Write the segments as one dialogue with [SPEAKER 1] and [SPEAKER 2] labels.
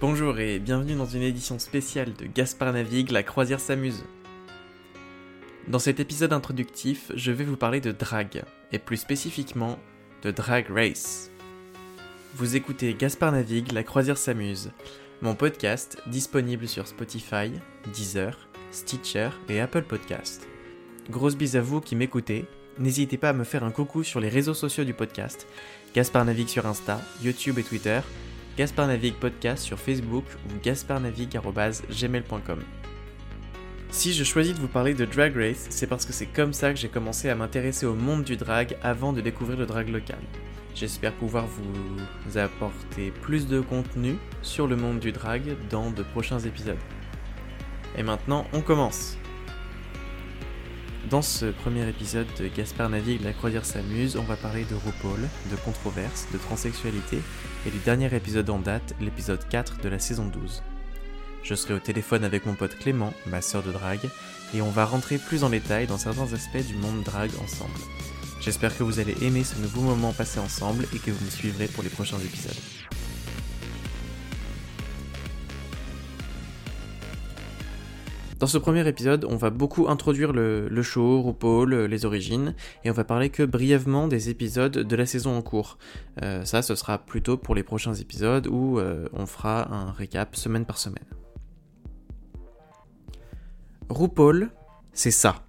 [SPEAKER 1] Bonjour et bienvenue dans une édition spéciale de Gaspard Navigue, la croisière s'amuse. Dans cet épisode introductif, je vais vous parler de drag, et plus spécifiquement de Drag Race. Vous écoutez Gaspard Navigue, la croisière s'amuse, mon podcast disponible sur Spotify, Deezer, Stitcher et Apple Podcast. Grosse bise à vous qui m'écoutez, n'hésitez pas à me faire un coucou sur les réseaux sociaux du podcast, Gaspard Navigue sur Insta, YouTube et Twitter, Gaspard Navigue Podcast sur Facebook ou gasparnavigue.gmail.com. Si je choisis de vous parler de Drag Race, c'est parce que c'est comme ça que j'ai commencé à m'intéresser au monde du drag avant de découvrir le drag local. J'espère pouvoir vous apporter plus de contenu sur le monde du drag dans de prochains épisodes. Et maintenant, on commence Dans ce premier épisode de Gaspard Navigue, la croisière s'amuse, on va parler de RuPaul, de controverses, de transsexualité et du dernier épisode en date, l'épisode 4 de la saison 12. Je serai au téléphone avec mon pote Clément, ma sœur de drague, et on va rentrer plus en détail dans certains aspects du monde drague ensemble. J'espère que vous allez aimer ce nouveau moment passé ensemble et que vous me suivrez pour les prochains épisodes. Dans ce premier épisode, on va beaucoup introduire le, show, RuPaul, les origines, et on va parler que brièvement des épisodes de la saison en cours. Euh, ça, ce sera plutôt pour les prochains épisodes où euh, on fera un récap semaine par semaine. RuPaul, c'est ça.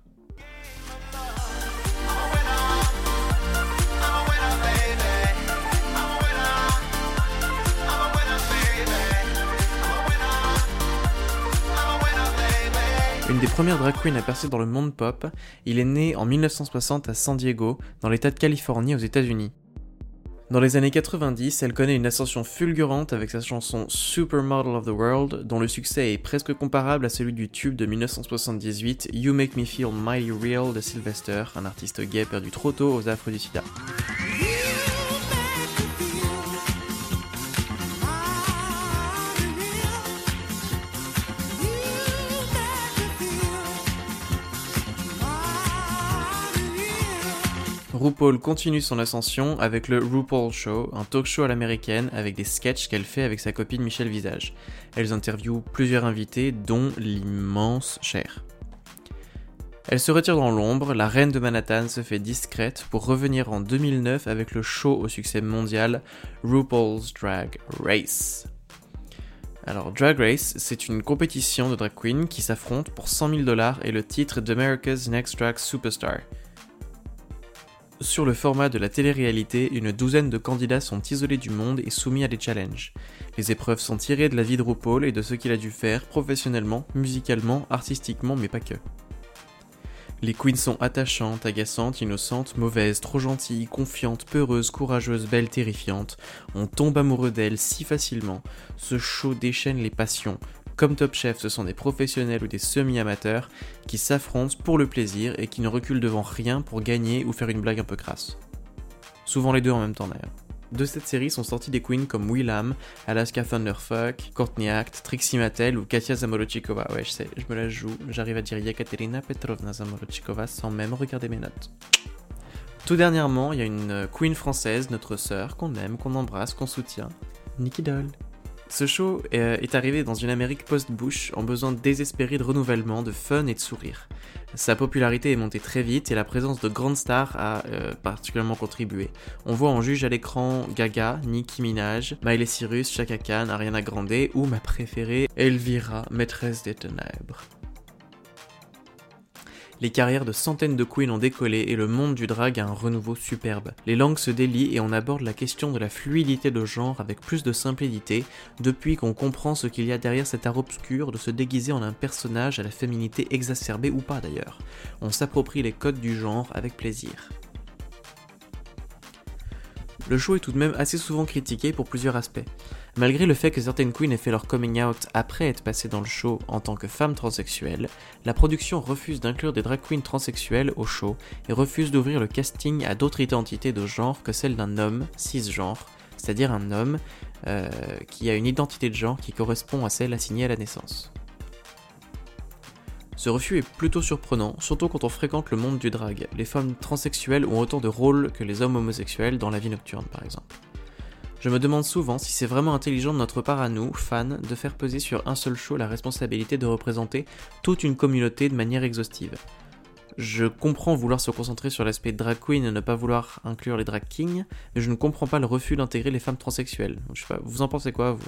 [SPEAKER 1] Une des premières drag queens à percer dans le monde pop, il est né en 1960 à San Diego, dans l'état de Californie aux États-Unis. Dans les années 90, elle connaît une ascension fulgurante avec sa chanson Supermodel of the World, dont le succès est presque comparable à celui du tube de 1978 You Make Me Feel Mighty Real de Sylvester, un artiste gay perdu trop tôt aux affres du sida. RuPaul continue son ascension avec le RuPaul Show, un talk show à l'américaine avec des sketchs qu'elle fait avec sa copine Michel Visage. Elles interviewent plusieurs invités, dont l'immense Cher. Elle se retire dans l'ombre, la reine de Manhattan se fait discrète pour revenir en 2009 avec le show au succès mondial RuPaul's Drag Race. Alors Drag Race, c'est une compétition de drag queens qui s'affrontent pour 100 000 dollars et le titre d'America's Next Drag Superstar. Sur le format de la télé-réalité, une douzaine de candidats sont isolés du monde et soumis à des challenges. Les épreuves sont tirées de la vie de RuPaul et de ce qu'il a dû faire professionnellement, musicalement, artistiquement, mais pas que. Les queens sont attachantes, agaçantes, innocentes, mauvaises, trop gentilles, confiantes, peureuses, courageuses, belles, terrifiantes. On tombe amoureux d'elles si facilement. Ce show déchaîne les passions, comme Top Chef, ce sont des professionnels ou des semi-amateurs qui s'affrontent pour le plaisir et qui ne reculent devant rien pour gagner ou faire une blague un peu crasse. Souvent les deux en même temps d'ailleurs. De cette série sont sortis des queens comme Willam, Alaska Thunderfuck, Courtney Act, Trixie Mattel ou Katia Zamolochikova. Ouais, je sais, je me la joue, j'arrive à dire Yekaterina Petrovna Zamolochikova sans même regarder mes notes. Tout dernièrement, il y a une queen française, notre sœur, qu'on aime, qu'on embrasse, qu'on soutient, Nikki Doll. Ce show est arrivé dans une Amérique post-Bush en besoin désespéré de renouvellement, de fun et de sourire. Sa popularité est montée très vite et la présence de grandes stars a euh, particulièrement contribué. On voit en juge à l'écran Gaga, Nicki Minaj, Miley Cyrus, Chaka Khan, Ariana Grande ou ma préférée, Elvira, maîtresse des ténèbres. Les carrières de centaines de queens ont décollé et le monde du drag a un renouveau superbe. Les langues se délient et on aborde la question de la fluidité de genre avec plus de simplicité, depuis qu'on comprend ce qu'il y a derrière cet art obscur de se déguiser en un personnage à la féminité exacerbée ou pas d'ailleurs. On s'approprie les codes du genre avec plaisir. Le show est tout de même assez souvent critiqué pour plusieurs aspects. Malgré le fait que certaines queens aient fait leur coming out après être passées dans le show en tant que femmes transsexuelles, la production refuse d'inclure des drag queens transsexuelles au show et refuse d'ouvrir le casting à d'autres identités de genre que celle d'un homme cisgenre, c'est-à-dire un homme euh, qui a une identité de genre qui correspond à celle assignée à la naissance. Ce refus est plutôt surprenant, surtout quand on fréquente le monde du drag. Les femmes transsexuelles ont autant de rôles que les hommes homosexuels dans la vie nocturne par exemple. Je me demande souvent si c'est vraiment intelligent de notre part à nous, fans, de faire peser sur un seul show la responsabilité de représenter toute une communauté de manière exhaustive. Je comprends vouloir se concentrer sur l'aspect drag queen et ne pas vouloir inclure les drag kings, mais je ne comprends pas le refus d'intégrer les femmes transsexuelles. Je sais pas, vous en pensez quoi, vous?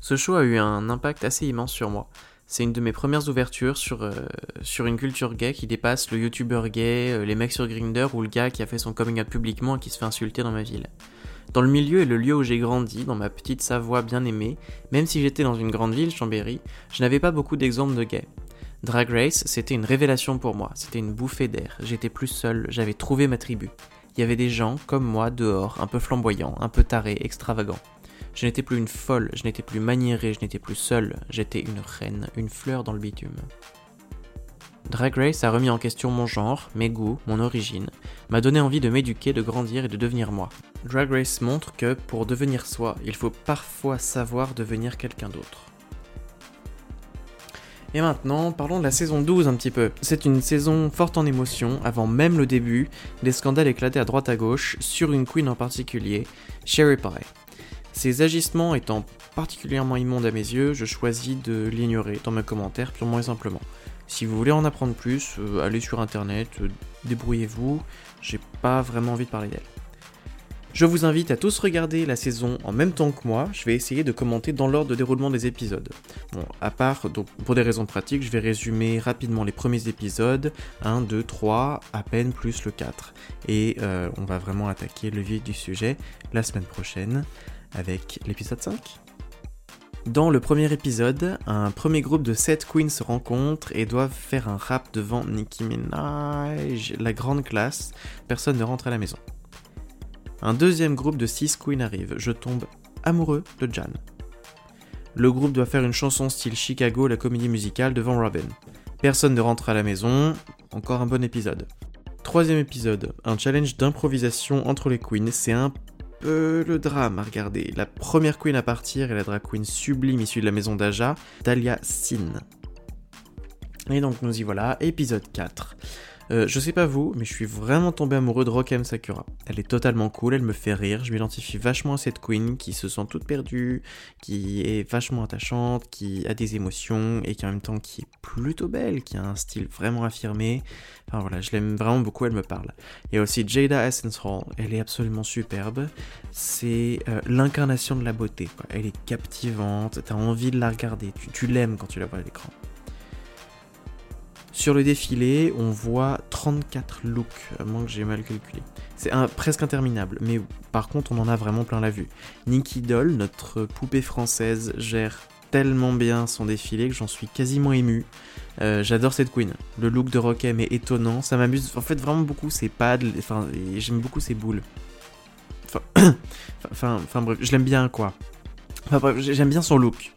[SPEAKER 1] Ce show a eu un impact assez immense sur moi. C'est une de mes premières ouvertures sur, euh, sur une culture gay qui dépasse le youtubeur gay, euh, les mecs sur Grindr ou le gars qui a fait son coming out publiquement et qui se fait insulter dans ma ville. Dans le milieu et le lieu où j'ai grandi, dans ma petite Savoie bien aimée, même si j'étais dans une grande ville, Chambéry, je n'avais pas beaucoup d'exemples de gays. Drag Race, c'était une révélation pour moi, c'était une bouffée d'air, j'étais plus seul, j'avais trouvé ma tribu. Il y avait des gens comme moi dehors, un peu flamboyants, un peu tarés, extravagants. Je n'étais plus une folle, je n'étais plus maniérée, je n'étais plus seule, j'étais une reine, une fleur dans le bitume. Drag Race a remis en question mon genre, mes goûts, mon origine, m'a donné envie de m'éduquer, de grandir et de devenir moi. Drag Race montre que pour devenir soi, il faut parfois savoir devenir quelqu'un d'autre. Et maintenant, parlons de la saison 12 un petit peu. C'est une saison forte en émotions, avant même le début, des scandales éclatés à droite à gauche, sur une queen en particulier, Sherry Pie. Ces agissements étant particulièrement immondes à mes yeux, je choisis de l'ignorer dans mes commentaires purement et simplement. Si vous voulez en apprendre plus, euh, allez sur internet, euh, débrouillez-vous, j'ai pas vraiment envie de parler d'elle. Je vous invite à tous regarder la saison en même temps que moi, je vais essayer de commenter dans l'ordre de déroulement des épisodes. Bon, à part, donc pour des raisons pratiques, je vais résumer rapidement les premiers épisodes, 1, 2, 3, à peine plus le 4. Et euh, on va vraiment attaquer le vif du sujet la semaine prochaine avec l'épisode 5. Dans le premier épisode, un premier groupe de 7 queens se rencontrent et doivent faire un rap devant Nicki Minaj, la grande classe, personne ne rentre à la maison. Un deuxième groupe de 6 queens arrive, je tombe amoureux de Jan. Le groupe doit faire une chanson style Chicago, la comédie musicale, devant Robin. Personne ne rentre à la maison, encore un bon épisode. Troisième épisode, un challenge d'improvisation entre les queens, c'est un le drame à regarder. La première queen à partir est la drag queen sublime issue de la maison d'Aja, Talia Sin. Et donc nous y voilà, épisode 4. Euh, je sais pas vous, mais je suis vraiment tombé amoureux de Rock'em Sakura. Elle est totalement cool, elle me fait rire, je m'identifie vachement à cette queen qui se sent toute perdue, qui est vachement attachante, qui a des émotions et qui en même temps qui est plutôt belle, qui a un style vraiment affirmé. Enfin voilà, je l'aime vraiment beaucoup, elle me parle. Il y a aussi Jada Essence Hall, elle est absolument superbe. C'est euh, l'incarnation de la beauté, quoi. Elle est captivante, t'as envie de la regarder, tu, tu l'aimes quand tu la vois à l'écran. Sur le défilé, on voit 34 looks, à moins que j'ai mal calculé. C'est presque interminable, mais par contre, on en a vraiment plein la vue. Nikki Doll, notre poupée française, gère tellement bien son défilé que j'en suis quasiment ému. Euh, j'adore cette queen. Le look de Rockem est étonnant, ça m'amuse en fait vraiment beaucoup ses pads, enfin, j'aime beaucoup ses boules. Enfin, enfin, enfin bref, je l'aime bien quoi. Enfin bref, j'aime bien son look.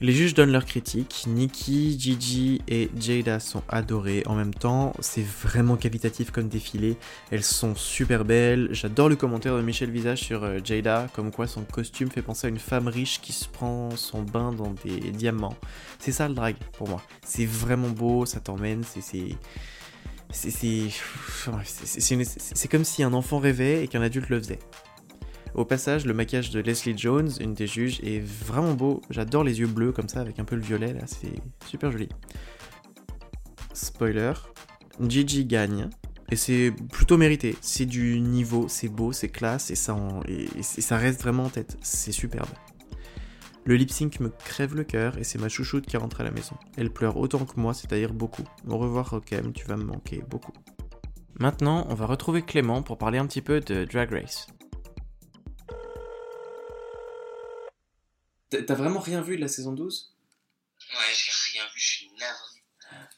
[SPEAKER 1] Les juges donnent leurs critiques. Nikki, Gigi et Jada sont adorées en même temps. C'est vraiment qualitatif comme défilé. Elles sont super belles. J'adore le commentaire de Michel Visage sur euh, Jada, comme quoi son costume fait penser à une femme riche qui se prend son bain dans des diamants. C'est ça le drag pour moi. C'est vraiment beau, ça t'emmène, c'est. C'est comme si un enfant rêvait et qu'un adulte le faisait. Au passage, le maquillage de Leslie Jones, une des juges, est vraiment beau. J'adore les yeux bleus comme ça avec un peu le violet là, c'est super joli. Spoiler, Gigi gagne. Et c'est plutôt mérité. C'est du niveau, c'est beau, c'est classe et ça, reste vraiment en tête. C'est superbe. Le lip sync me crève le cœur et c'est ma chouchoute qui rentre à la maison. Elle pleure autant que moi, c'est-à-dire beaucoup. Au revoir Rokem, tu vas me manquer beaucoup. Maintenant, on va retrouver Clément pour parler un petit peu de Drag Race. T'as vraiment rien vu de la saison 12
[SPEAKER 2] Ouais, j'ai rien vu, je suis navré.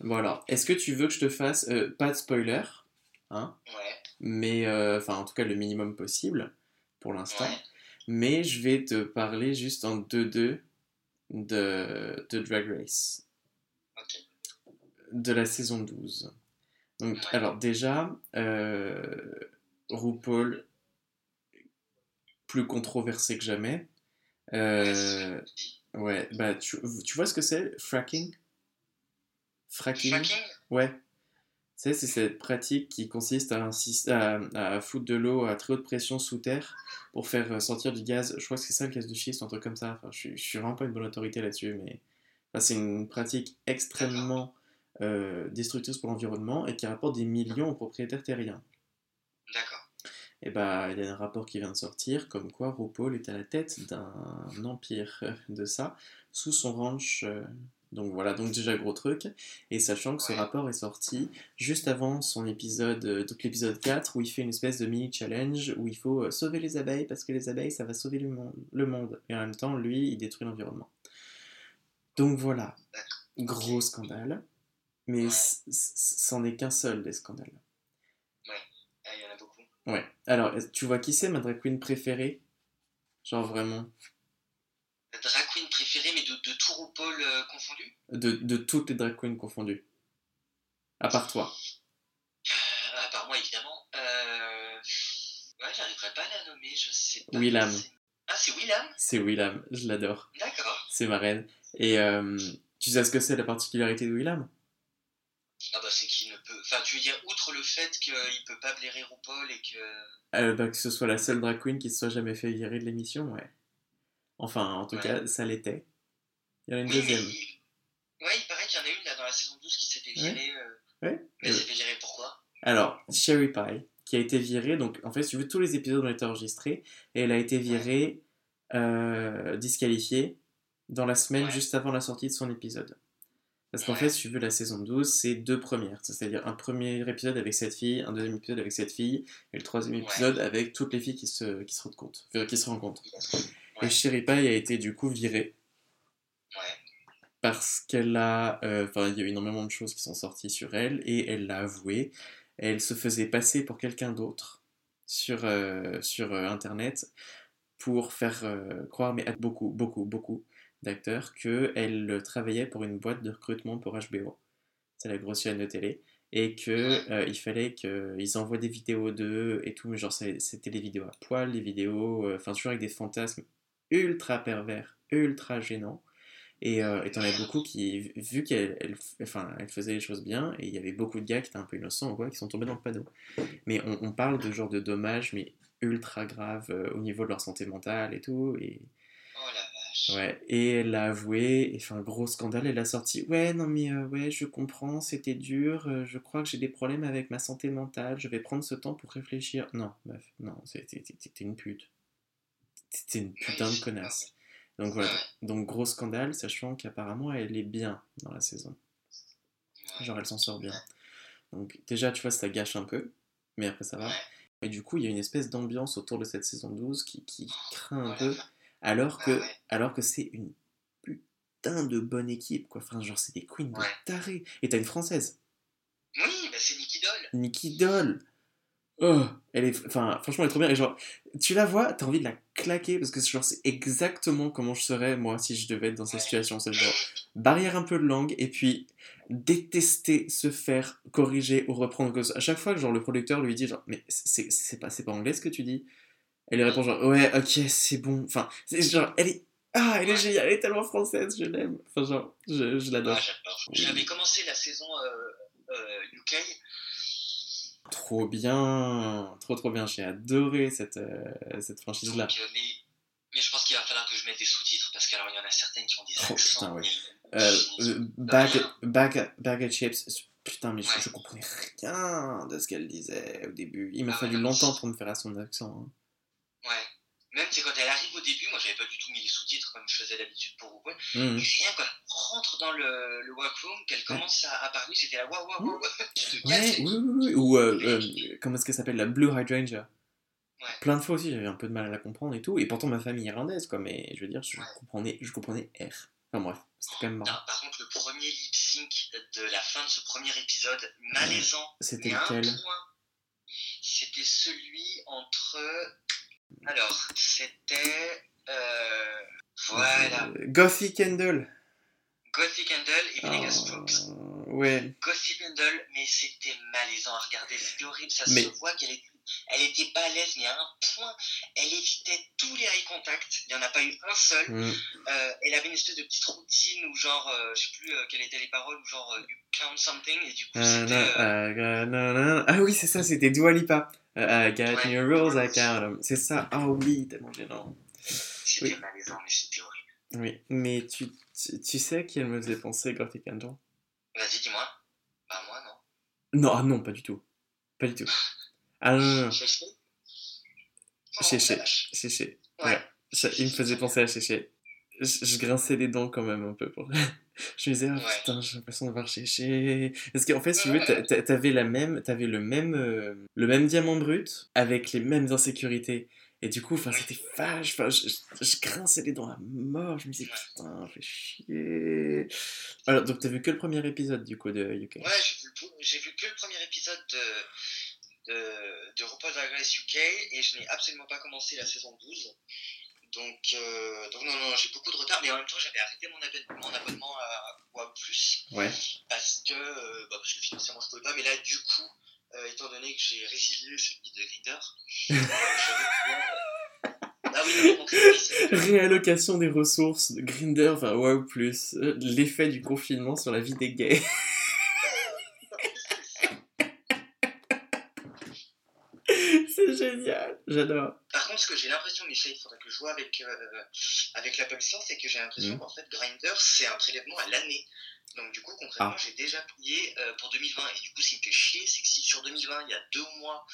[SPEAKER 1] Bon alors, est-ce que tu veux que je te fasse, euh, pas de spoiler, hein?
[SPEAKER 2] Ouais.
[SPEAKER 1] Mais, euh, enfin en tout cas le minimum possible, pour l'instant. Mais je vais te parler juste en 2-2 de, de Drag Race.
[SPEAKER 2] Ok.
[SPEAKER 1] De la saison 12. Donc, alors déjà, euh, RuPaul, plus controversé que jamais. Euh, ouais, bah tu, tu vois ce que c'est, fracking? Fracking? Ouais. sais, c'est cette pratique qui consiste à, à, à foutre de l'eau à très haute pression sous terre pour faire euh, sortir du gaz. Je crois que c'est ça le gaz de schiste, un truc comme ça. Enfin, je, suis, je suis vraiment pas une bonne autorité là-dessus, mais enfin, c'est une pratique extrêmement euh, destructrice pour l'environnement et qui rapporte des millions aux propriétaires terriens.
[SPEAKER 2] D'accord.
[SPEAKER 1] Et bah, il y a un rapport qui vient de sortir, comme quoi RuPaul est à la tête d'un empire euh, de ça, sous son ranch. euh, donc voilà, donc déjà gros truc. Et sachant que ce rapport est sorti juste avant son épisode, euh, donc l'épisode 4, où il fait une espèce de mini challenge où il faut sauver les abeilles parce que les abeilles ça va sauver le monde. Le monde. Et en même temps, lui, il détruit l'environnement. Donc voilà, gros scandale. Mais c'en est qu'un seul des scandales.
[SPEAKER 2] Ah, il y en a beaucoup.
[SPEAKER 1] Ouais. Alors, tu vois qui c'est ma drag queen préférée? Genre vraiment.
[SPEAKER 2] La drag queen préférée, mais de, de tout RuPaul euh, confondu?
[SPEAKER 1] De, de toutes les drag queens confondues. À part toi.
[SPEAKER 2] Euh, À part moi, évidemment. Euh... Ouais, j'arriverai pas à la nommer, je sais pas.
[SPEAKER 1] Willam.
[SPEAKER 2] Ah, c'est Willam?
[SPEAKER 1] C'est Willam, je l'adore.
[SPEAKER 2] D'accord.
[SPEAKER 1] C'est ma reine. Et euh, tu sais ce que c'est la particularité de Willam?
[SPEAKER 2] Ah bah c'est qu'il ne peut... Enfin, tu veux dire, outre le fait qu'il peut pas blairer RuPaul et que...
[SPEAKER 1] Euh, bah, Que ce soit la seule drag queen qui se soit jamais fait virer de l'émission, ouais. Enfin, en tout
[SPEAKER 2] Ouais.
[SPEAKER 1] cas, ça l'était. Il y en a une
[SPEAKER 2] Oui,
[SPEAKER 1] deuxième.
[SPEAKER 2] il- Ouais, il paraît qu'il y en a une là dans la saison 12 qui s'est fait
[SPEAKER 1] Ouais.
[SPEAKER 2] virer. euh,
[SPEAKER 1] Ouais.
[SPEAKER 2] Mais
[SPEAKER 1] Euh,
[SPEAKER 2] s'est fait virer pourquoi?
[SPEAKER 1] Alors, Sherry Pie, qui a été virée, donc en fait, si tu veux, tous les épisodes ont été enregistrés, et elle a été virée, euh, disqualifiée, dans la semaine juste avant la sortie de son épisode. Parce qu'en fait, si tu veux, la saison 12, c'est deux premières. C'est-à-dire un premier épisode avec cette fille, un deuxième épisode avec cette fille, et le troisième
[SPEAKER 2] Ouais.
[SPEAKER 1] épisode avec toutes les filles qui se, qui se rendent compte. enfin, qui se rencontrent.
[SPEAKER 2] Ouais.
[SPEAKER 1] Et Sherry Pie a été du coup virée
[SPEAKER 2] Ouais.
[SPEAKER 1] parce qu'elle a, euh, enfin, il y a eu énormément de choses qui sont sorties sur elle et elle l'a avoué. Elle se faisait passer pour quelqu'un d'autre sur, euh, sur euh, Internet pour faire croire, mais beaucoup, beaucoup, beaucoup d'acteurs, qu'elle travaillait pour une boîte de recrutement pour HBO. C'est la grosse chaîne de télé. Et que euh, il fallait qu'ils envoient des vidéos d'eux et tout, mais genre c'était des vidéos à poil, des vidéos, euh, enfin toujours avec des fantasmes ultra pervers, ultra gênants. Et euh, t'en as beaucoup qui, vu qu'elle elle, enfin, elle faisait les choses bien, et il y avait beaucoup de gars qui étaient un peu innocents ou quoi, qui sont tombés dans le panneau. Mais on, on parle de genre de dommages, mais ultra graves euh, au niveau de leur santé mentale et tout. Et. Ouais. et elle l'a avoué, et fait un gros scandale, elle a sorti Ouais, non, mais euh, ouais, je comprends, c'était dur, euh, je crois que j'ai des problèmes avec ma santé mentale, je vais prendre ce temps pour réfléchir. Non, meuf, non, c'était c'était une pute. C'était une putain de connasse. Donc voilà, donc gros scandale, sachant qu'apparemment elle est bien dans la saison. Genre elle s'en sort bien. Donc déjà, tu vois, ça gâche un peu, mais après ça va. Et du coup, il y a une espèce d'ambiance autour de cette saison 12 qui, qui craint un peu. Alors que,
[SPEAKER 2] Ah ouais.
[SPEAKER 1] alors que c'est une putain de bonne équipe, quoi. Enfin, genre, c'est des queens de
[SPEAKER 2] Ouais.
[SPEAKER 1] tarés. Et t'as une française,
[SPEAKER 2] Oui, bah c'est Nicky Doll.
[SPEAKER 1] Nikki Doll. Oh, elle est, enfin, franchement, elle est trop bien. Et genre, tu la vois, t'as envie de la claquer parce que genre, c'est exactement comment je serais moi si je devais être dans cette
[SPEAKER 2] Ouais.
[SPEAKER 1] situation. C'est genre barrière un peu de langue et puis détester se faire corriger ou reprendre. À chaque fois que genre le producteur lui dit genre, mais c'est c'est pas c'est pas anglais ce que tu dis. Elle lui répond genre, ouais, ok, c'est bon. Enfin, c'est genre, elle est, ah, elle est géniale, elle est tellement française, je l'aime. Enfin, genre, je, je l'adore.
[SPEAKER 2] Ah. J'avais commencé la saison euh, euh, UK.
[SPEAKER 1] Trop bien, trop trop bien. J'ai adoré cette, euh, cette franchise-là.
[SPEAKER 2] Donc, euh, mais, mais je pense qu'il va falloir que je mette des sous-titres parce qu'il y en a certaines qui ont des
[SPEAKER 1] Oh,
[SPEAKER 2] accents.
[SPEAKER 1] putain, ouais. Euh, euh, bag, bag, bag of chips. Putain, mais je, je comprenais rien de ce qu'elle disait au début. Il m'a
[SPEAKER 2] Ah
[SPEAKER 1] fallu
[SPEAKER 2] ouais.
[SPEAKER 1] longtemps pour me faire à son accent. hein.
[SPEAKER 2] Ouais. Même c'est quand elle arrive au début, moi j'avais pas du tout mis les sous-titres comme je faisais d'habitude pour vous.
[SPEAKER 1] Mhm.
[SPEAKER 2] Rien quand elle rentre dans le, le workroom, qu'elle commence à, à parler, j'étais là waouh waouh waouh. Tu te
[SPEAKER 1] Ouais, oui, oui, oui. Ou, euh, euh, comment est-ce qu'elle s'appelle La Blue Hydrangea.
[SPEAKER 2] Ouais.
[SPEAKER 1] Plein de fois aussi, j'avais un peu de mal à la comprendre et tout. Et pourtant, ma famille irlandaise, quoi. Mais je veux dire, je
[SPEAKER 2] Ouais.
[SPEAKER 1] comprenais, je comprenais R. Enfin bref, c'était quand même
[SPEAKER 2] Non,
[SPEAKER 1] marrant.
[SPEAKER 2] par contre, le premier lip sync de la fin de ce premier épisode, malaisant.
[SPEAKER 1] C'était lequel?
[SPEAKER 2] C'était celui entre. Alors, c'était. Euh, voilà.
[SPEAKER 1] Goffy Kendall.
[SPEAKER 2] Gothic Handle et Vegas Strokes.
[SPEAKER 1] Oh, ouais.
[SPEAKER 2] Gothic Handle, mais c'était malaisant à regarder, c'était horrible. Ça
[SPEAKER 1] Mais-
[SPEAKER 2] se voit qu'elle était Elle était balèze, mais à un point, elle évitait tous les eye contact. Il n'y en a pas eu un seul.
[SPEAKER 1] Mm.
[SPEAKER 2] Euh, elle avait une espèce de petite routine où genre, euh, je sais plus euh, quelles étaient les paroles, où genre, euh, you count something, et du coup,
[SPEAKER 1] Ah,
[SPEAKER 2] c'était...
[SPEAKER 1] Ah oui, c'est ça, c'était Dua Lipa. I got
[SPEAKER 2] Ouais.
[SPEAKER 1] new rules, I count 'em. C'est ça. Ah oui, tellement gênant.
[SPEAKER 2] C'était
[SPEAKER 1] oui.
[SPEAKER 2] malaisant, mais c'était horrible.
[SPEAKER 1] Oui, mais tu, tu, tu sais qui elle me faisait penser, Gothic Angel
[SPEAKER 2] Vas-y, dis-moi. Bah, moi, non.
[SPEAKER 1] Non, ah non, pas du tout. Pas du tout. Ah non, non, non.
[SPEAKER 2] Chéché Oh.
[SPEAKER 1] Chéché.
[SPEAKER 2] Ouais.
[SPEAKER 1] Ouais. Ça, il me faisait penser à Chéché. Je, je grinçais les dents quand même un peu. Pour... je me disais, ah
[SPEAKER 2] Ouais.
[SPEAKER 1] putain, j'ai l'impression de voir Chéché. Parce qu'en fait, si tu veux, t'a- t'a- t'avais la même, t'avais le même, euh, le même diamant brut avec les mêmes insécurités. Et du coup, enfin, c'était vache. Je, je, je grinçais les dents à mort. Je me disais, putain, fais chier. Alors, donc, t'as vu que le premier épisode du coup de UK
[SPEAKER 2] Ouais, j'ai vu, le- j'ai vu que le premier épisode de, de, de RuPaul's Drag Race UK et je n'ai absolument pas commencé la saison 12. Donc, euh, donc non, non, j'ai beaucoup de retard, mais en même temps, j'avais arrêté mon, abonnement, mon abonnement à WoW Plus
[SPEAKER 1] Ouais.
[SPEAKER 2] parce que, euh, bah, parce que financièrement, je pouvais pas. Mais là, du coup, euh, étant donné que j'ai résilié celui de Grinder, je vais pouvoir, Ah oui, donc,
[SPEAKER 1] Réallocation des ressources de Grinder, enfin wow plus euh, l'effet du confinement sur la vie des gays. C'est génial, j'adore.
[SPEAKER 2] Par contre, ce que j'ai l'impression, ça, il faudrait que je vois avec, euh, avec l'Apple Store, c'est que j'ai l'impression
[SPEAKER 1] Mhm.
[SPEAKER 2] qu'en fait, Grindr, c'est un prélèvement à l'année. Donc, du coup, concrètement,
[SPEAKER 1] Ah.
[SPEAKER 2] j'ai déjà payé euh, pour 2020. Et du coup, ce qui me fait chier, c'est que si sur 2020, il y a deux mois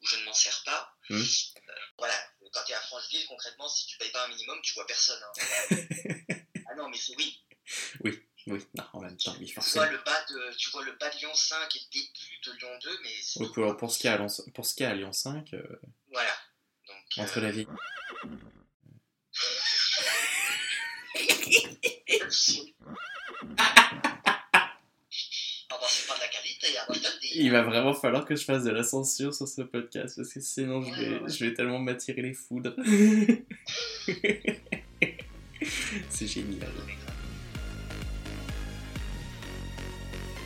[SPEAKER 2] où je ne m'en sers pas,
[SPEAKER 1] Mhm.
[SPEAKER 2] euh, voilà, quand tu es à Francheville, concrètement, si tu payes pas un minimum, tu vois personne. hein. ah non, mais c'est oui.
[SPEAKER 1] Oui, non, en même temps, oui,
[SPEAKER 2] Tu
[SPEAKER 1] forcément.
[SPEAKER 2] vois, le bas de, tu vois le bas de Lyon 5 et le début de Lyon 2, mais c'est
[SPEAKER 1] Oui, pour, pour ce qui est à Lyon, pour ce qui est à Lyon 5, euh,
[SPEAKER 2] Voilà. Donc,
[SPEAKER 1] entre
[SPEAKER 2] euh,
[SPEAKER 1] la vie.
[SPEAKER 2] Hein.
[SPEAKER 1] Il va vraiment falloir que je fasse de la censure sur ce podcast parce que sinon je vais, je vais tellement m'attirer les foudres. C'est génial.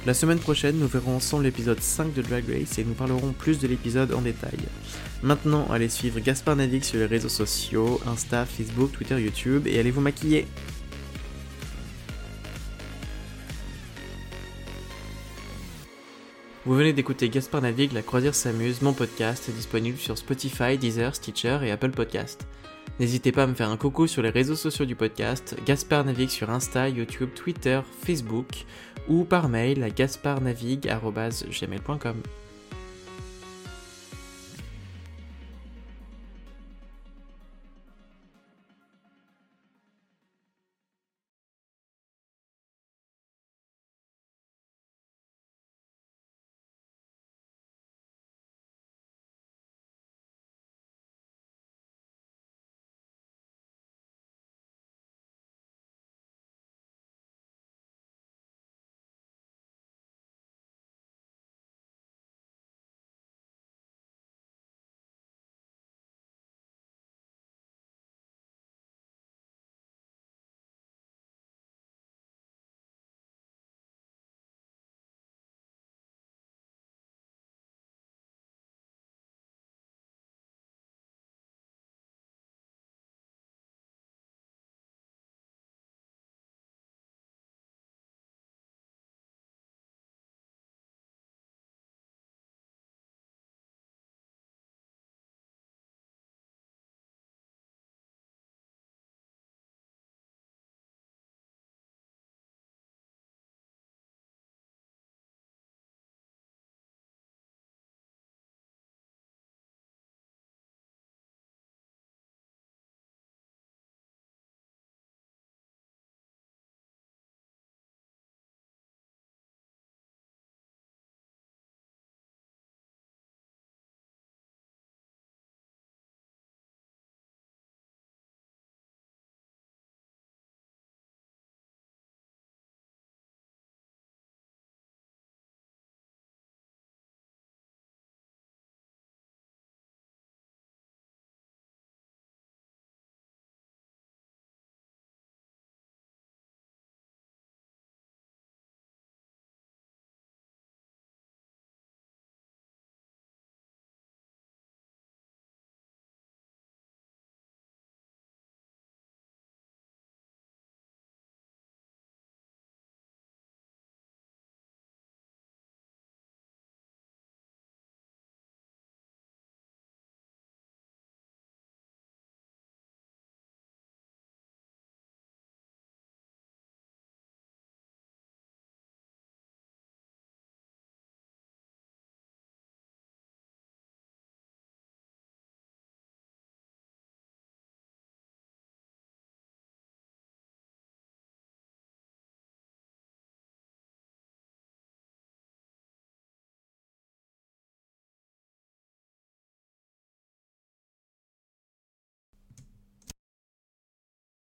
[SPEAKER 1] La semaine prochaine, nous verrons ensemble l'épisode 5 de Drag Race et nous parlerons plus de l'épisode en détail. Maintenant, allez suivre Gaspard Nadig sur les réseaux sociaux, Insta, Facebook, Twitter, YouTube et allez vous maquiller. Vous venez d'écouter Gaspard Navigue, La Croisière s'amuse, mon podcast, disponible sur Spotify, Deezer, Stitcher et Apple Podcast. N'hésitez pas à me faire un coucou sur les réseaux sociaux du podcast, Gaspard Navigue sur Insta, YouTube, Twitter, Facebook ou par mail à gasparnavigue.gmail.com.